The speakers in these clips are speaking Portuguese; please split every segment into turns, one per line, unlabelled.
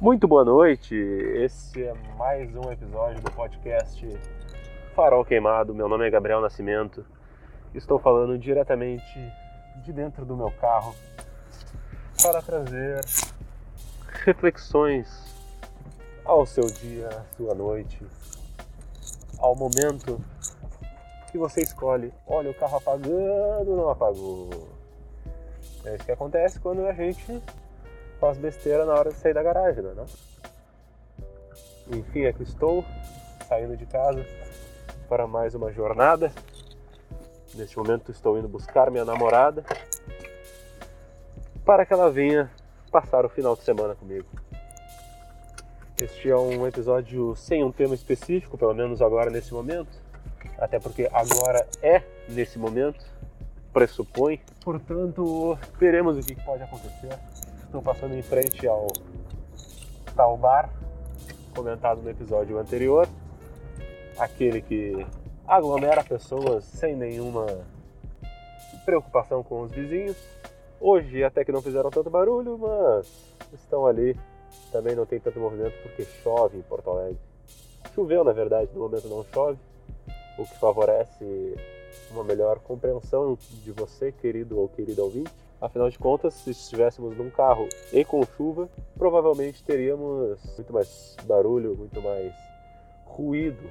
Muito boa noite. Esse é mais um episódio do podcast Farol Queimado. Meu nome é Gabriel Nascimento. Estou falando diretamente de dentro do meu carro para trazer reflexões ao seu dia, à sua noite, ao momento que você escolhe. Olha, o carro apagando, não apagou. É isso que acontece quando a gente faz besteira na hora de sair da garagem, é? Não? Enfim, aqui estou, saindo de casa para mais uma jornada. Neste momento estou indo buscar minha namorada para que ela venha passar o final de semana comigo. Este é um episódio sem um tema específico, pelo menos agora nesse momento, até porque agora é nesse momento, pressupõe. Portanto, veremos o que pode acontecer. Estou passando em frente ao tal bar comentado no episódio anterior, aquele que aglomera pessoas sem nenhuma preocupação com os vizinhos. Hoje até que não fizeram tanto barulho, mas estão ali. Também não tem tanto movimento porque chove em Porto Alegre. Choveu, na verdade, no momento não chove, o que favorece uma melhor compreensão de você, querido ou querida ouvinte. Afinal de contas, se estivéssemos num carro e com chuva, provavelmente teríamos muito mais barulho, muito mais ruído.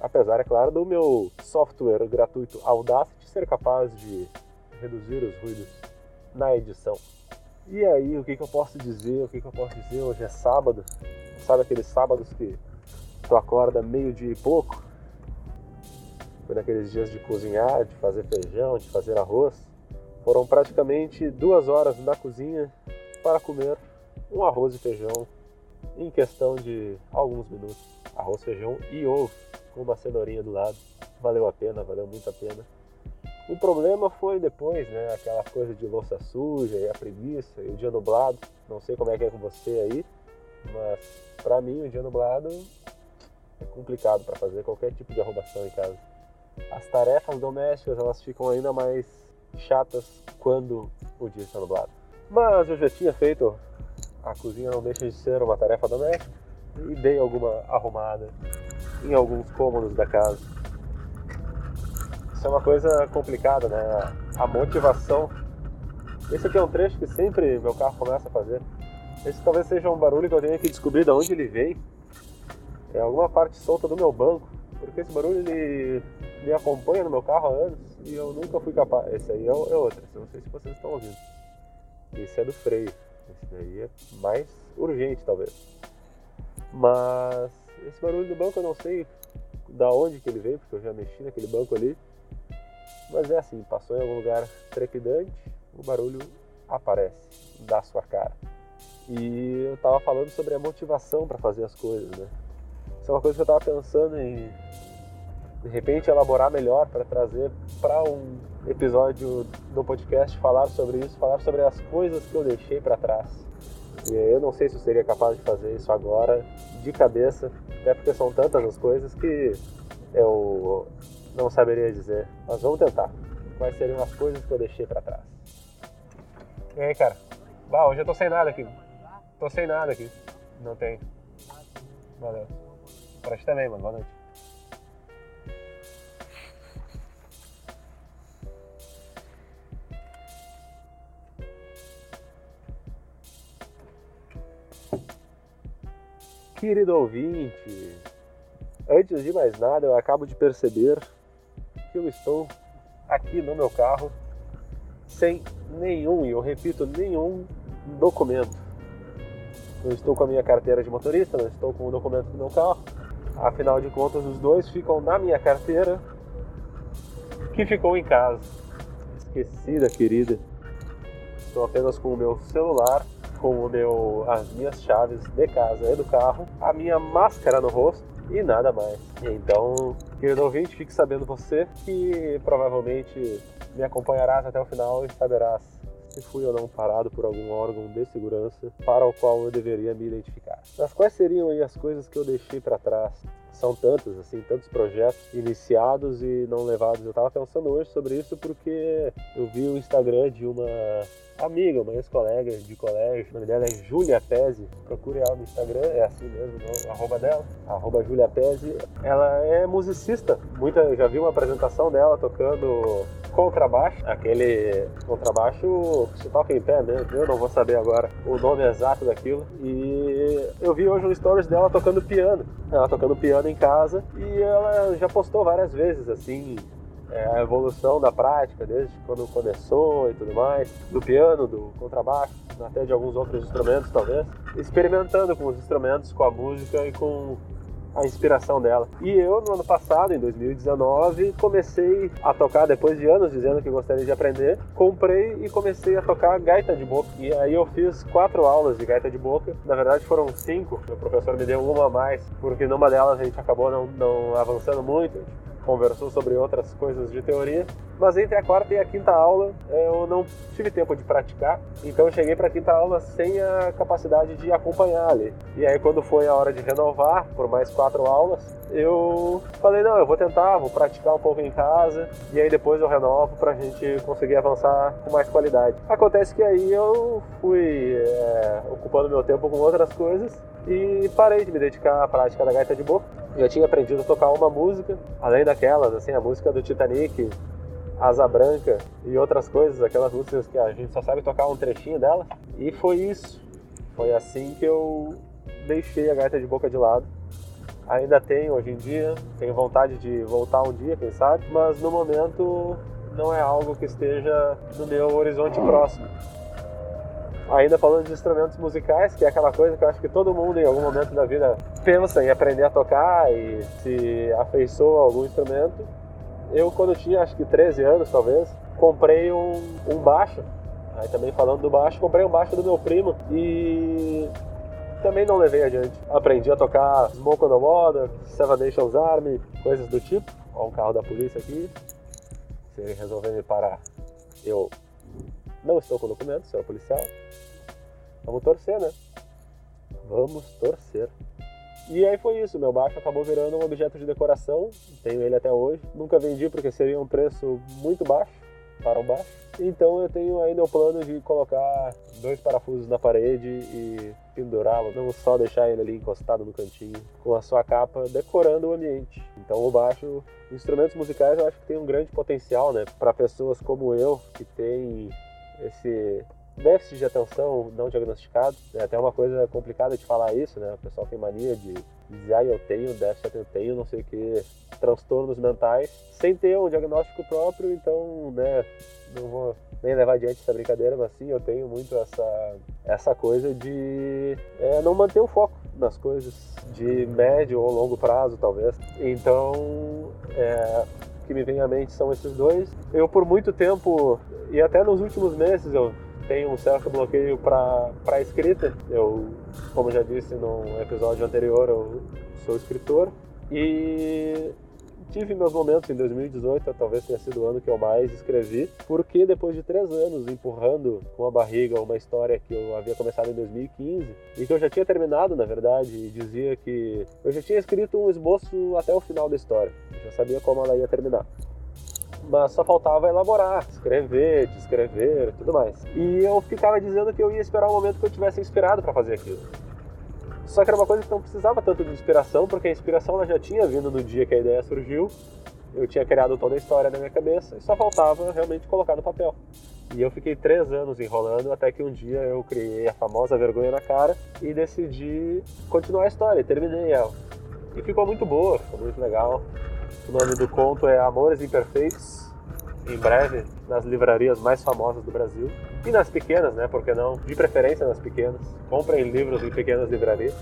Apesar, é claro, do meu software gratuito Audacity ser capaz de reduzir os ruídos na edição. E aí, o que, que eu posso dizer? O que, que eu posso dizer? Hoje é sábado. Sabe aqueles sábados que tu acorda meio-dia e pouco? Foi naqueles dias de cozinhar, de fazer feijão, de fazer arroz foram praticamente duas horas na cozinha para comer um arroz e feijão em questão de alguns minutos. Arroz, feijão e ovo com uma cenourinha do lado. Valeu a pena, valeu muito a pena. O problema foi depois, né? Aquela coisa de louça suja e a preguiça e o dia nublado. Não sei como é que é com você aí, mas para mim o dia nublado é complicado para fazer qualquer tipo de arrumação em casa. As tarefas domésticas elas ficam ainda mais chatas quando o dia está nublado. Mas eu já tinha feito, a cozinha não deixa de ser uma tarefa doméstica e dei alguma arrumada em alguns cômodos da casa. Isso é uma coisa complicada, né? A motivação. Esse aqui é um trecho que sempre meu carro começa a fazer. Esse talvez seja um barulho que eu tenha que descobrir de onde ele vem. É alguma parte solta do meu banco, porque esse barulho ele me acompanha no meu carro há anos e eu nunca fui capaz. Esse aí é, é outro, não sei se vocês estão ouvindo. Esse é do freio. Esse daí é mais urgente, talvez. Mas esse barulho do banco eu não sei da onde que ele veio, porque eu já mexi naquele banco ali. Mas é assim, passou em algum lugar trepidante, o barulho aparece, da sua cara. E eu tava falando sobre a motivação para fazer as coisas, né? Isso é uma coisa que eu tava pensando em de repente elaborar melhor para trazer para um episódio do podcast falar sobre isso, falar sobre as coisas que eu deixei para trás. E eu não sei se eu seria capaz de fazer isso agora de cabeça, até porque são tantas as coisas que eu não saberia dizer. Mas vamos tentar. Quais seriam as coisas que eu deixei para trás? E aí, cara? Bah, hoje eu tô sem nada aqui. Tô sem nada aqui. Não tem. Valeu. Pra ti também, mano. Boa noite. Querido ouvinte, antes de mais nada, eu acabo de perceber que eu estou aqui no meu carro sem nenhum, e eu repito, nenhum documento. Não estou com a minha carteira de motorista, não estou com o documento do meu carro. Afinal de contas, os dois ficam na minha carteira, que ficou em casa. Esquecida, querida. Estou apenas com o meu celular com o meu, as minhas chaves de casa e do carro, a minha máscara no rosto e nada mais. Então, querido ouvinte, fique sabendo você que provavelmente me acompanharás até o final e saberás se fui ou não parado por algum órgão de segurança para o qual eu deveria me identificar. Mas quais seriam aí as coisas que eu deixei para trás? são tantos, assim, tantos projetos iniciados e não levados. Eu estava pensando hoje sobre isso porque eu vi o Instagram de uma amiga, uma ex-colega de colégio, o nome dela é Júlia Pese, procure ela no Instagram, é assim mesmo, o arroba dela, arroba Júlia Pese. Ela é musicista, muita, já vi uma apresentação dela tocando contrabaixo, aquele contrabaixo que se toca em pé mesmo, eu não vou saber agora o nome exato daquilo. E eu vi hoje um stories dela tocando piano, ela tocando piano em casa e ela já postou várias vezes assim é, a evolução da prática, desde quando começou e tudo mais, do piano, do contrabaixo, até de alguns outros instrumentos talvez, experimentando com os instrumentos, com a música e com a inspiração dela. E eu, no ano passado, em 2019, comecei a tocar, depois de anos dizendo que gostaria de aprender, comprei e comecei a tocar gaita de boca. E aí eu fiz quatro aulas de gaita de boca, na verdade foram cinco, o professor me deu uma a mais, porque numa delas a gente acabou não, não avançando muito, conversou sobre outras coisas de teoria, mas entre a quarta e a quinta aula eu não tive tempo de praticar, então eu cheguei para a quinta aula sem a capacidade de acompanhar ali. E aí quando foi a hora de renovar por mais quatro aulas, eu falei não, eu vou tentar, vou praticar um pouco em casa e aí depois eu renovo para a gente conseguir avançar com mais qualidade. Acontece que aí eu fui é, ocupando meu tempo com outras coisas e parei de me dedicar à prática da gaita de boca. Já tinha aprendido a tocar uma música, além daquelas, assim, a música do Titanic, Asa Branca e outras coisas, aquelas músicas que a gente só sabe tocar um trechinho dela. E foi isso. Foi assim que eu deixei a gaita de boca de lado. Ainda tenho hoje em dia, tenho vontade de voltar um dia, quem sabe, mas no momento não é algo que esteja no meu horizonte próximo. Ainda falando de instrumentos musicais, que é aquela coisa que eu acho que todo mundo em algum momento da vida pensa em aprender a tocar e se afeiçoa a algum instrumento. Eu, quando tinha acho que 13 anos talvez, comprei um, um baixo. Aí também falando do baixo, comprei um baixo do meu primo e também não levei adiante. Aprendi a tocar Smoke on the Water, Seven Nations Army, coisas do tipo. Ó, um carro da polícia aqui. Se ele resolver me parar, eu não estou com documento, senhor policial. Vamos torcer, né? Vamos torcer. E aí foi isso, meu baixo acabou virando um objeto de decoração, tenho ele até hoje. Nunca vendi porque seria um preço muito baixo para um baixo. Então eu tenho ainda o plano de colocar dois parafusos na parede e pendurá-lo, não só deixar ele ali encostado no cantinho com a sua capa decorando o ambiente. Então o baixo, instrumentos musicais eu acho que tem um grande potencial, né, para pessoas como eu que tem esse déficit de atenção não diagnosticado. É até uma coisa complicada de falar isso, né? O pessoal tem mania de dizer, ah, eu tenho déficit, eu tenho não sei o que, transtornos mentais, sem ter um diagnóstico próprio, então, né, não vou nem levar adiante essa brincadeira, mas sim, eu tenho muito essa, essa coisa de é, não manter o foco nas coisas de médio ou longo prazo, talvez. Então, é, que me vem à mente são esses dois. Eu, por muito tempo, e até nos últimos meses, eu tenho um certo bloqueio para escrita. Eu, como já disse no episódio anterior, eu sou escritor. E tive meus momentos em 2018, talvez tenha sido o ano que eu mais escrevi, porque depois de três anos empurrando com a barriga uma história que eu havia começado em 2015 e que eu já tinha terminado, na verdade, e dizia que eu já tinha escrito um esboço até o final da história, eu já sabia como ela ia terminar mas só faltava elaborar, escrever, descrever tudo mais. E eu ficava dizendo que eu ia esperar o momento que eu tivesse inspirado para fazer aquilo. Só que era uma coisa que não precisava tanto de inspiração, porque a inspiração ela já tinha vindo no dia que a ideia surgiu. Eu tinha criado toda a história na minha cabeça e só faltava realmente colocar no papel. E eu fiquei três anos enrolando até que um dia eu criei a famosa vergonha na cara e decidi continuar a história terminei ela. E ficou muito boa, ficou muito legal. O nome do conto é Amores Imperfeitos. Em breve, nas livrarias mais famosas do Brasil. E nas pequenas, né? Porque não? De preferência nas pequenas. Comprem livros em pequenas livrarias.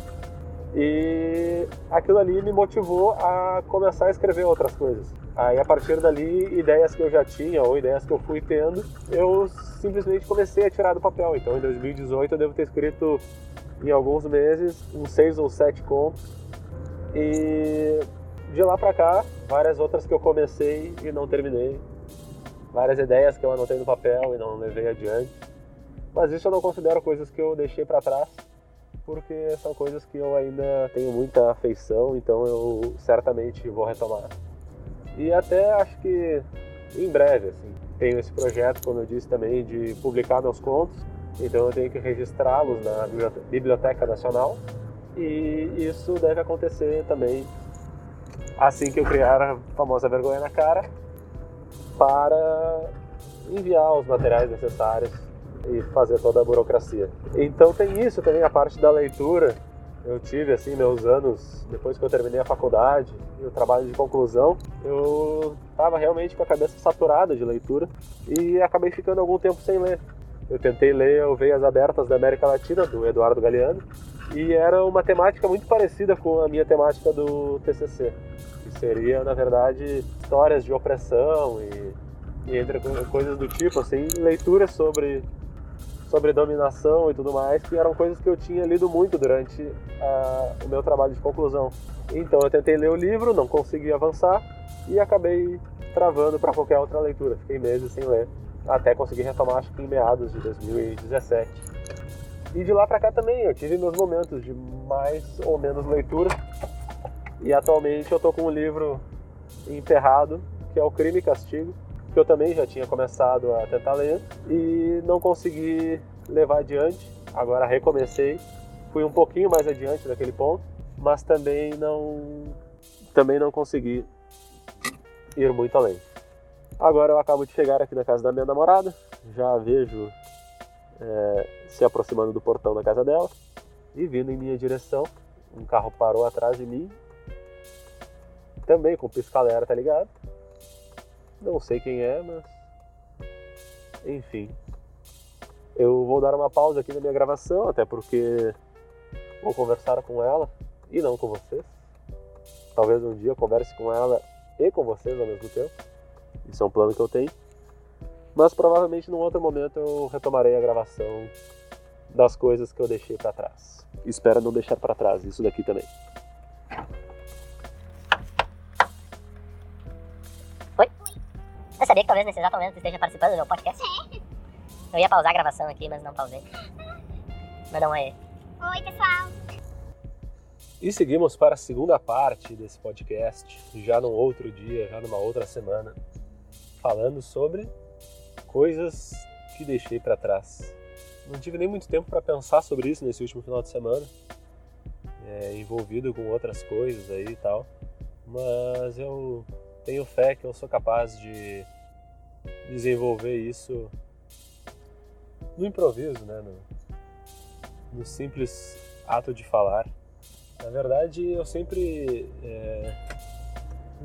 E aquilo ali me motivou a começar a escrever outras coisas. Aí a partir dali, ideias que eu já tinha ou ideias que eu fui tendo, eu simplesmente comecei a tirar do papel. Então em 2018 eu devo ter escrito em alguns meses uns seis ou sete contos. E de lá para cá, várias outras que eu comecei e não terminei. Várias ideias que eu anotei no papel e não levei adiante. Mas isso eu não considero coisas que eu deixei para trás. porque são coisas que eu ainda tenho muita afeição, então eu certamente vou retomar. E até acho que em breve, assim. Tenho esse projeto, como eu disse também, de publicar meus contos, então eu tenho que registrá-los na Biblioteca Nacional e isso deve acontecer também assim que eu criar a famosa vergonha na cara para enviar os materiais necessários e fazer toda a burocracia. Então tem isso também a parte da leitura. Eu tive assim meus anos depois que eu terminei a faculdade e o trabalho de conclusão, eu estava realmente com a cabeça saturada de leitura e acabei ficando algum tempo sem ler. Eu tentei ler O Veias Abertas da América Latina, do Eduardo Galeano, e era uma temática muito parecida com a minha temática do TCC, que seria, na verdade, histórias de opressão e, e entre coisas do tipo, assim, leituras sobre sobre dominação e tudo mais, que eram coisas que eu tinha lido muito durante a, o meu trabalho de conclusão. Então eu tentei ler o livro, não consegui avançar e acabei travando para qualquer outra leitura. Fiquei meses sem ler, até conseguir retomar, acho que em meados de 2017. E de lá para cá também eu tive meus momentos de mais ou menos leitura. E atualmente eu tô com um livro enterrado, que é o Crime e Castigo, que eu também já tinha começado a tentar ler e não consegui levar adiante. Agora recomecei, fui um pouquinho mais adiante daquele ponto, mas também não também não consegui ir muito além. Agora eu acabo de chegar aqui na casa da minha namorada, já vejo é, se aproximando do portão da casa dela e vindo em minha direção. Um carro parou atrás de mim, também com pisca-alerta, tá ligado? Não sei quem é, mas. Enfim. Eu vou dar uma pausa aqui na minha gravação, até porque vou conversar com ela e não com vocês. Talvez um dia eu converse com ela e com vocês ao mesmo tempo. Isso é um plano que eu tenho. Mas provavelmente num outro momento eu retomarei a gravação das coisas que eu deixei para trás. Espero não deixar para trás isso daqui também.
Você sabia que talvez nesse exato momento esteja participando do meu podcast? Eu ia pausar a gravação aqui, mas não pausei. Manda um aí.
Oi, pessoal.
E seguimos para a segunda parte desse podcast, já num outro dia, já numa outra semana, falando sobre coisas que deixei para trás. Não tive nem muito tempo para pensar sobre isso nesse último final de semana, é, envolvido com outras coisas aí e tal, mas eu tenho fé que eu sou capaz de desenvolver isso no improviso, né? no, no simples ato de falar. Na verdade, eu sempre é,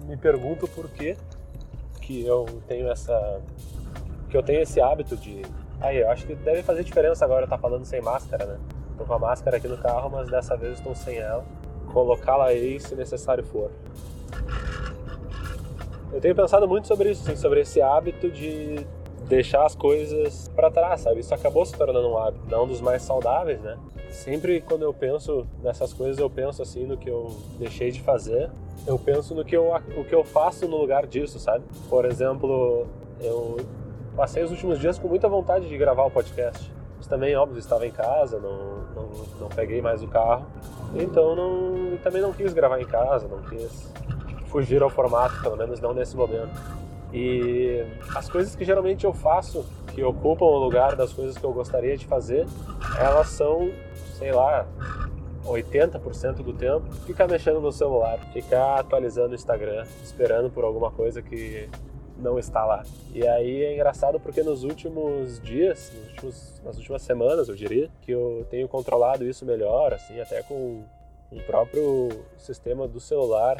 me pergunto por que que eu tenho essa que eu tenho esse hábito de aí eu acho que deve fazer diferença agora eu estar tá falando sem máscara, né? Tô com a máscara aqui no carro, mas dessa vez estou sem ela. Colocá-la aí se necessário for. Eu tenho pensado muito sobre isso, assim, sobre esse hábito de deixar as coisas para trás, sabe? Isso acabou se tornando um hábito, não dos mais saudáveis, né? Sempre quando eu penso nessas coisas, eu penso assim no que eu deixei de fazer, eu penso no que eu, o que eu faço no lugar disso, sabe? Por exemplo, eu passei os últimos dias com muita vontade de gravar o podcast. Mas também, óbvio, estava em casa, não, não, não peguei mais o carro. Então não, também não quis gravar em casa, não quis fugir ao formato, pelo menos não nesse momento. E as coisas que geralmente eu faço, que ocupam o lugar das coisas que eu gostaria de fazer, elas são, sei lá, 80% do tempo, ficar mexendo no celular, ficar atualizando o Instagram, esperando por alguma coisa que não está lá. E aí é engraçado porque nos últimos dias, nos últimos, nas últimas semanas, eu diria, que eu tenho controlado isso melhor, assim, até com o próprio sistema do celular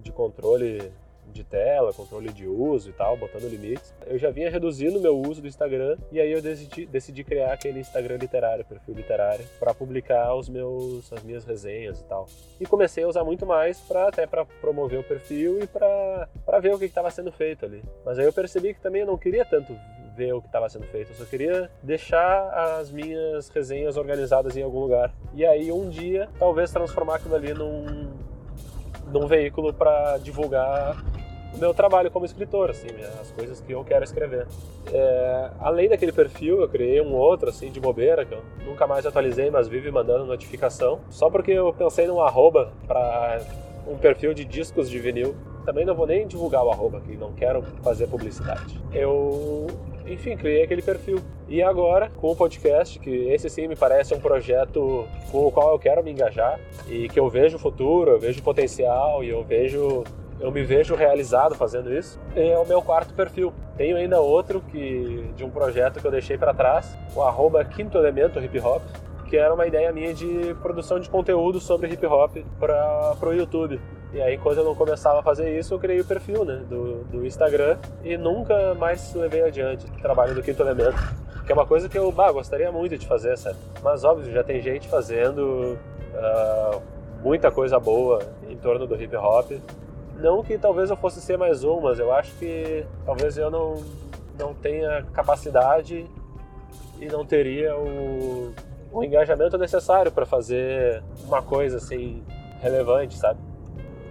de controle de tela, controle de uso e tal, botando limites. Eu já vinha reduzindo meu uso do Instagram e aí eu decidi, decidi criar aquele Instagram literário, perfil literário, para publicar os meus, as minhas resenhas e tal. E comecei a usar muito mais para até para promover o perfil e para ver o que estava sendo feito ali. Mas aí eu percebi que também eu não queria tanto ver o que estava sendo feito, eu só queria deixar as minhas resenhas organizadas em algum lugar. E aí um dia talvez transformar aquilo ali num num veículo para divulgar o meu trabalho como escritor, assim, as coisas que eu quero escrever. É, além daquele perfil, eu criei um outro, assim, de bobeira, que eu nunca mais atualizei, mas vive mandando notificação, só porque eu pensei num arroba para um perfil de discos de vinil. Também não vou nem divulgar o arroba aqui, não quero fazer publicidade. Eu enfim, criei aquele perfil. E agora, com o podcast, que esse sim me parece um projeto com o qual eu quero me engajar e que eu vejo futuro, eu vejo potencial e eu vejo eu me vejo realizado fazendo isso. É o meu quarto perfil. Tenho ainda outro que de um projeto que eu deixei para trás, o arroba Quinto Elemento Hip Hop, que era uma ideia minha de produção de conteúdo sobre hip hop para o YouTube. E aí, quando eu não começava a fazer isso, eu criei o perfil né, do, do Instagram e nunca mais levei adiante o trabalho do Quinto Elemento. Que é uma coisa que eu bah, gostaria muito de fazer, sabe? Mas, óbvio, já tem gente fazendo uh, muita coisa boa em torno do hip hop. Não que talvez eu fosse ser mais um, mas eu acho que talvez eu não, não tenha capacidade e não teria o, o engajamento necessário para fazer uma coisa assim relevante, sabe?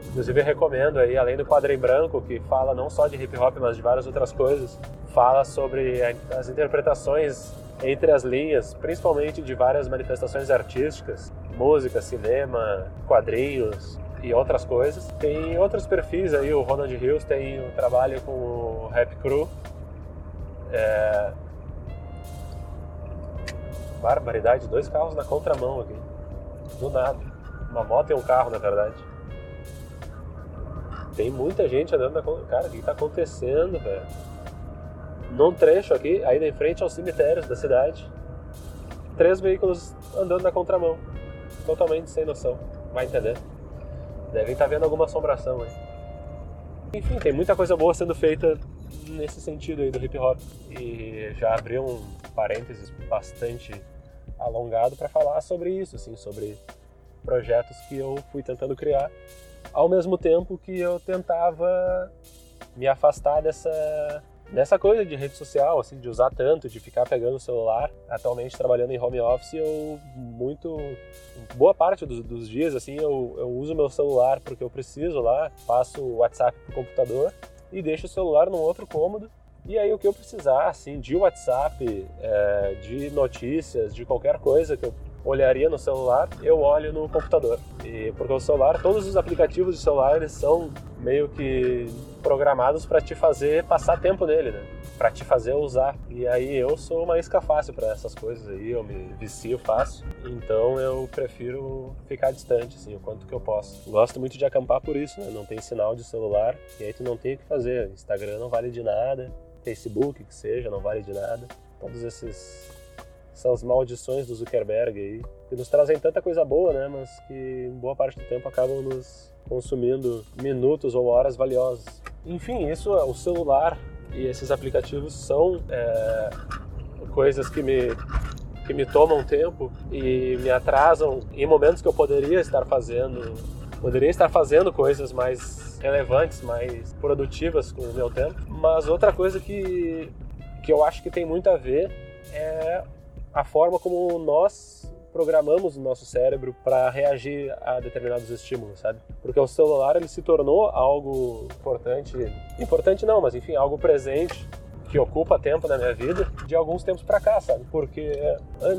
Inclusive recomendo aí, além do quadro em branco, que fala não só de hip hop, mas de várias outras coisas, fala sobre as interpretações entre as linhas, principalmente de várias manifestações artísticas, música, cinema, quadrinhos e outras coisas. Tem outros perfis aí, o Ronald Hills tem um trabalho com o Rap Crew. É... Barbaridade, dois carros na contramão aqui. Do nada. Uma moto e um carro, na verdade. Tem muita gente andando na. Cara, o que está acontecendo, velho? Num trecho aqui, ainda em frente aos cemitérios da cidade, três veículos andando na contramão. Totalmente sem noção. Vai entender. Devem estar tá vendo alguma assombração aí. Enfim, tem muita coisa boa sendo feita nesse sentido aí do hip hop. E já abriu um parênteses bastante alongado para falar sobre isso, assim, sobre projetos que eu fui tentando criar ao mesmo tempo que eu tentava me afastar dessa dessa coisa de rede social, assim, de usar tanto, de ficar pegando o celular. Atualmente trabalhando em home office, eu muito boa parte dos, dos dias assim, eu, eu uso meu celular porque eu preciso lá, passo o WhatsApp pro computador e deixo o celular num outro cômodo. E aí o que eu precisar, assim, de WhatsApp, é, de notícias, de qualquer coisa que eu olharia no celular, eu olho no computador. E porque o celular, todos os aplicativos de celular, eles são meio que programados para te fazer passar tempo nele, né? Para te fazer usar. E aí eu sou uma isca fácil para essas coisas aí, eu me vicio fácil. Então eu prefiro ficar distante, assim, o quanto que eu posso. Gosto muito de acampar por isso, né? Não tem sinal de celular e aí tu não tem o que fazer. Instagram não vale de nada, Facebook que seja, não vale de nada. Todos esses essas maldições do Zuckerberg aí, que nos trazem tanta coisa boa, né, mas que boa parte do tempo acabam nos consumindo minutos ou horas valiosas. Enfim, isso, o celular e esses aplicativos são é, coisas que me que me tomam tempo e me atrasam em momentos que eu poderia estar fazendo poderia estar fazendo coisas mais relevantes, mais produtivas com o meu tempo. Mas outra coisa que que eu acho que tem muito a ver é a forma como nós programamos o nosso cérebro para reagir a determinados estímulos, sabe? Porque o celular ele se tornou algo importante, importante não, mas enfim, algo presente que ocupa tempo na minha vida de alguns tempos para cá, sabe? Porque,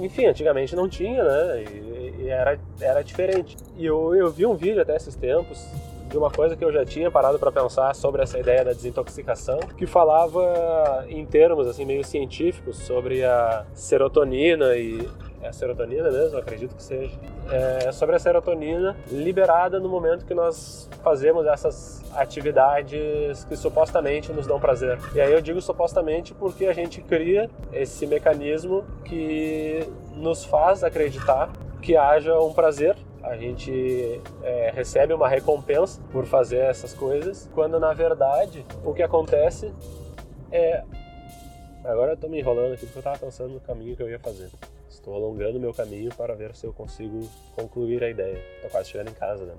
enfim, antigamente não tinha, né? E, e, era, era diferente. E eu, eu vi um vídeo até esses tempos de uma coisa que eu já tinha parado para pensar sobre essa ideia da desintoxicação, que falava em termos assim meio científicos sobre a serotonina e é a serotonina mesmo, acredito que seja. É sobre a serotonina liberada no momento que nós fazemos essas atividades que supostamente nos dão prazer. E aí eu digo supostamente porque a gente cria esse mecanismo que nos faz acreditar que haja um prazer a gente é, recebe uma recompensa por fazer essas coisas, quando na verdade o que acontece é. Agora eu tô me enrolando aqui porque eu tava pensando no caminho que eu ia fazer. Estou alongando meu caminho para ver se eu consigo concluir a ideia. Tô quase chegando em casa, né?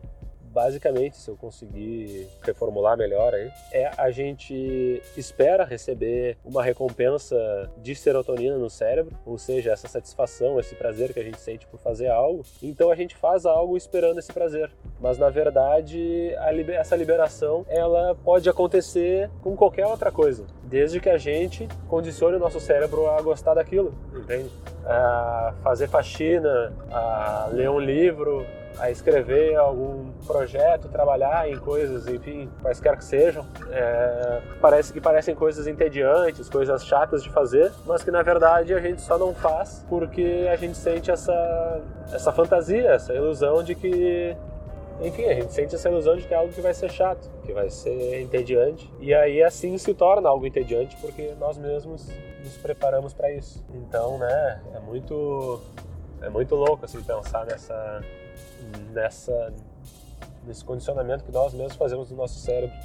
Basicamente, se eu conseguir reformular melhor aí, é a gente espera receber uma recompensa de serotonina no cérebro, ou seja, essa satisfação, esse prazer que a gente sente por fazer algo. Então a gente faz algo esperando esse prazer. Mas na verdade, liber... essa liberação ela pode acontecer com qualquer outra coisa, desde que a gente condicione o nosso cérebro a gostar daquilo, entende? A fazer faxina, a ler um livro, a escrever algum projeto, trabalhar em coisas, enfim, quaisquer que sejam. É, parece que parecem coisas entediantes, coisas chatas de fazer, mas que na verdade a gente só não faz porque a gente sente essa, essa fantasia, essa ilusão de que enfim, a gente sente essa ilusão de que é algo que vai ser chato, que vai ser entediante. E aí assim se torna algo entediante porque nós mesmos nos preparamos para isso. Então, né, é muito é muito louco assim pensar nessa nessa nesse condicionamento que nós mesmos fazemos no nosso cérebro.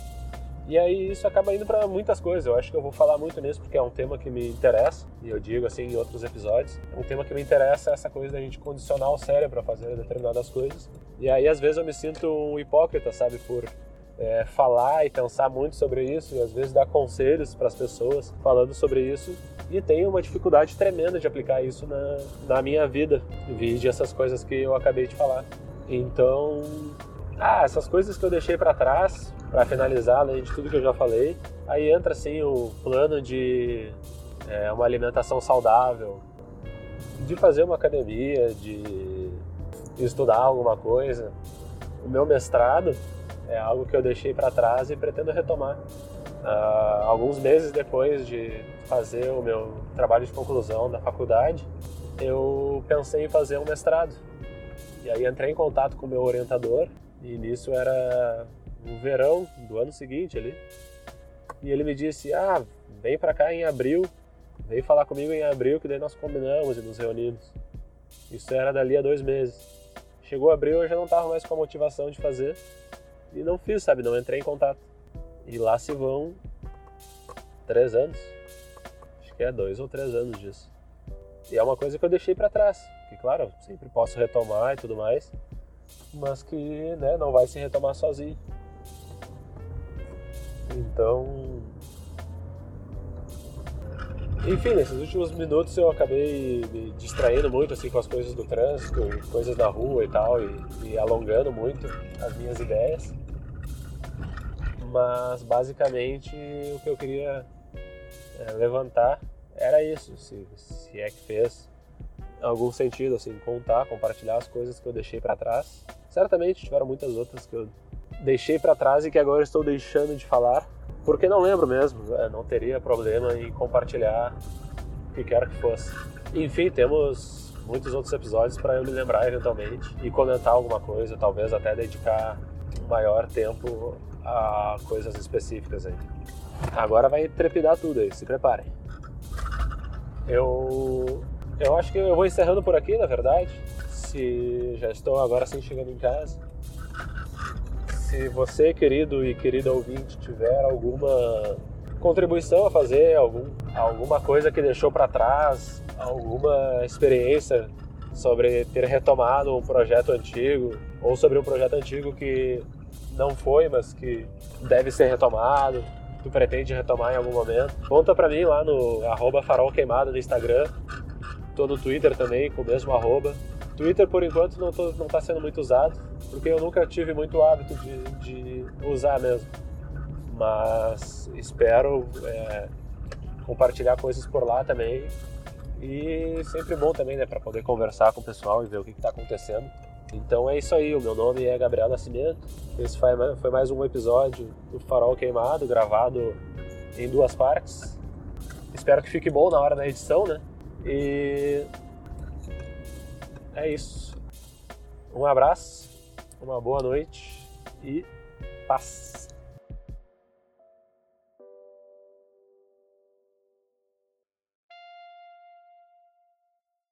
E aí isso acaba indo para muitas coisas. Eu acho que eu vou falar muito nisso porque é um tema que me interessa, e eu digo assim em outros episódios. É um tema que me interessa essa coisa da gente condicionar o cérebro a fazer determinadas coisas. E aí às vezes eu me sinto um hipócrita, sabe, por é, falar e pensar muito sobre isso e às vezes dar conselhos para as pessoas falando sobre isso e tenho uma dificuldade tremenda de aplicar isso na, na minha vida, vide essas coisas que eu acabei de falar. Então, ah, essas coisas que eu deixei para trás, para finalizar, além de tudo que eu já falei, aí entra assim o plano de é, uma alimentação saudável, de fazer uma academia, de estudar alguma coisa. O meu mestrado é algo que eu deixei para trás e pretendo retomar. Uh, alguns meses depois de fazer o meu trabalho de conclusão da faculdade, eu pensei em fazer um mestrado. E aí entrei em contato com o meu orientador, e nisso era o verão do ano seguinte ali. E ele me disse: Ah, vem pra cá em abril, vem falar comigo em abril, que daí nós combinamos e nos reunimos. Isso era dali a dois meses. Chegou abril, eu já não tava mais com a motivação de fazer e não fiz, sabe? Não entrei em contato. E lá se vão três anos. Acho que é dois ou três anos disso. E é uma coisa que eu deixei para trás que claro, eu sempre posso retomar e tudo mais, mas que né, não vai se retomar sozinho. Então, enfim, nesses últimos minutos eu acabei me distraindo muito assim com as coisas do trânsito, coisas da rua e tal, e, e alongando muito as minhas ideias. Mas basicamente o que eu queria é, levantar era isso, se, se é que fez algum sentido, assim, contar, compartilhar as coisas que eu deixei para trás. Certamente tiveram muitas outras que eu deixei para trás e que agora estou deixando de falar, porque não lembro mesmo, né? não teria problema em compartilhar o que quer que fosse. Enfim, temos muitos outros episódios para eu me lembrar eventualmente e comentar alguma coisa, talvez até dedicar maior tempo a coisas específicas aí. Agora vai trepidar tudo aí, se preparem. Eu eu acho que eu vou encerrando por aqui, na verdade. Se já estou agora sim chegando em casa. Se você, querido e querida ouvinte, tiver alguma contribuição a fazer, algum, alguma coisa que deixou para trás, alguma experiência sobre ter retomado um projeto antigo ou sobre um projeto antigo que não foi, mas que deve ser retomado, tu pretende retomar em algum momento, conta para mim lá no arroba farol queimado no Instagram Tô no Twitter também, com o mesmo arroba. Twitter, por enquanto, não, tô, não tá sendo muito usado, porque eu nunca tive muito hábito de, de usar mesmo. Mas espero é, compartilhar coisas por lá também. E sempre bom também, né, para poder conversar com o pessoal e ver o que está acontecendo. Então é isso aí, o meu nome é Gabriel Nascimento. Esse foi mais um episódio do Farol Queimado, gravado em duas partes. Espero que fique bom na hora da edição, né? E é isso. Um abraço, uma boa noite e paz.